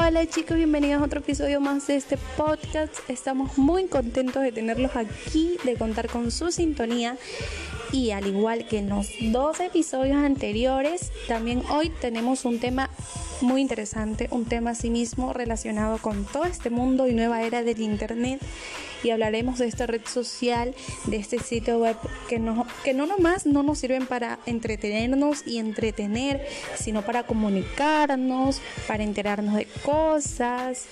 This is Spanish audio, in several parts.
Hola chicos, bienvenidos a otro episodio más de este podcast. Estamos muy contentos de tenerlos aquí, de contar con su sintonía y al igual que en los dos episodios anteriores, también hoy tenemos un tema muy interesante, un tema asimismo relacionado con todo este mundo y nueva era del Internet y hablaremos de esta red social, de este sitio web que no, que no nomás no nos sirven para entretenernos y entretener, sino para comunicarnos, para enterarnos de cosas.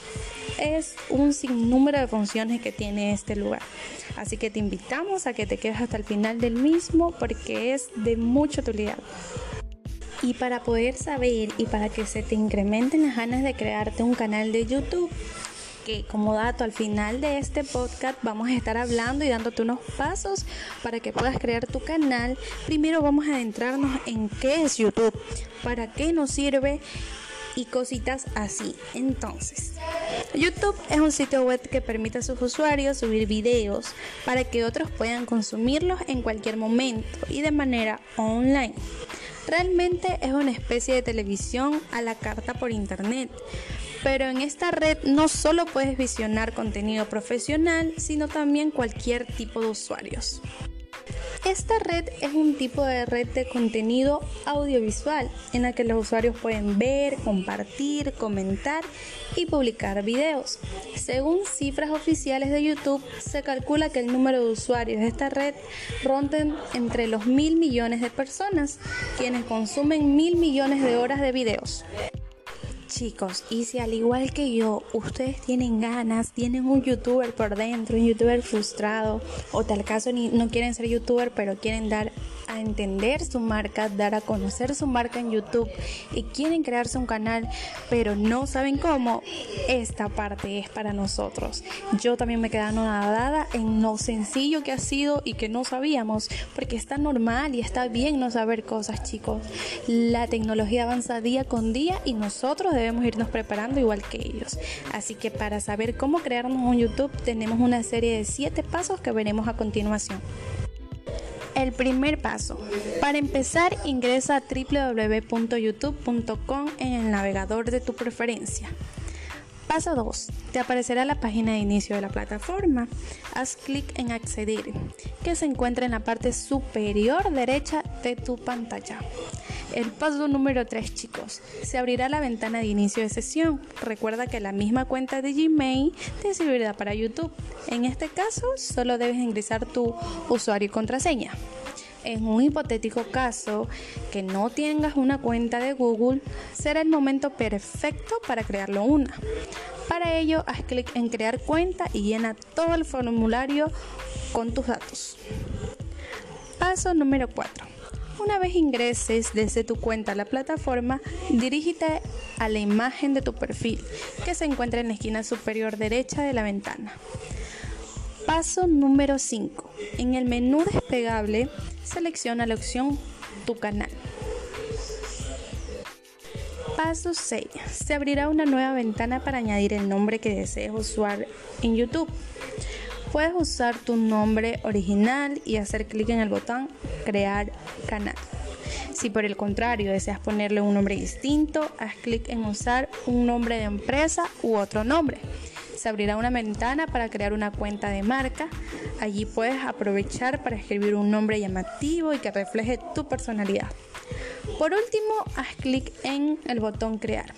Es un sinnúmero de funciones que tiene este lugar. Así que te invitamos a que te quedes hasta el final del mismo porque es de mucha utilidad. Y para poder saber y para que se te incrementen las ganas de crearte un canal de YouTube, que como dato al final de este podcast vamos a estar hablando y dándote unos pasos para que puedas crear tu canal. Primero vamos a adentrarnos en qué es YouTube, para qué nos sirve y cositas así. Entonces, YouTube es un sitio web que permite a sus usuarios subir videos para que otros puedan consumirlos en cualquier momento y de manera online. Realmente es una especie de televisión a la carta por internet, pero en esta red no solo puedes visionar contenido profesional, sino también cualquier tipo de usuarios. Esta red es un tipo de red de contenido audiovisual en la que los usuarios pueden ver, compartir, comentar y publicar videos. Según cifras oficiales de YouTube, se calcula que el número de usuarios de esta red ronden entre los mil millones de personas, quienes consumen mil millones de horas de videos. Chicos, y si al igual que yo, ustedes tienen ganas, tienen un youtuber por dentro, un youtuber frustrado, o tal caso ni, no quieren ser youtuber, pero quieren dar a entender su marca, dar a conocer su marca en YouTube y quieren crearse un canal, pero no saben cómo, esta parte es para nosotros. Yo también me quedé nadada en lo sencillo que ha sido y que no sabíamos, porque está normal y está bien no saber cosas, chicos. La tecnología avanza día con día y nosotros debemos irnos preparando igual que ellos. Así que para saber cómo crearnos un YouTube tenemos una serie de 7 pasos que veremos a continuación. El primer paso. Para empezar, ingresa a www.youtube.com en el navegador de tu preferencia. Paso 2. Te aparecerá la página de inicio de la plataforma. Haz clic en acceder, que se encuentra en la parte superior derecha de tu pantalla. El paso número 3, chicos. Se abrirá la ventana de inicio de sesión. Recuerda que la misma cuenta de Gmail te servirá para YouTube. En este caso, solo debes ingresar tu usuario y contraseña. En un hipotético caso que no tengas una cuenta de Google, será el momento perfecto para crearlo una. Para ello, haz clic en crear cuenta y llena todo el formulario con tus datos. Paso número 4. Una vez ingreses desde tu cuenta a la plataforma, dirígete a la imagen de tu perfil que se encuentra en la esquina superior derecha de la ventana. Paso número 5. En el menú desplegable, selecciona la opción Tu canal. Paso 6. Se abrirá una nueva ventana para añadir el nombre que desees usar en YouTube. Puedes usar tu nombre original y hacer clic en el botón Crear canal. Si por el contrario deseas ponerle un nombre distinto, haz clic en usar un nombre de empresa u otro nombre. Se abrirá una ventana para crear una cuenta de marca. Allí puedes aprovechar para escribir un nombre llamativo y que refleje tu personalidad. Por último, haz clic en el botón Crear.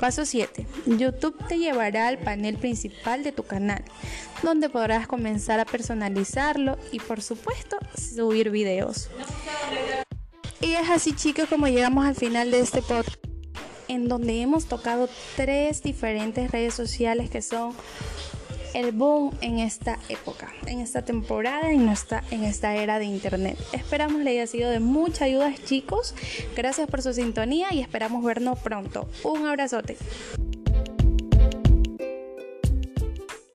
Paso 7. YouTube te llevará al panel principal de tu canal, donde podrás comenzar a personalizarlo y por supuesto subir videos. Y es así chicos como llegamos al final de este podcast, en donde hemos tocado tres diferentes redes sociales que son el boom en esta época, en esta temporada, en esta, en esta era de internet. Esperamos le haya sido de mucha ayuda chicos. Gracias por su sintonía y esperamos vernos pronto. Un abrazote.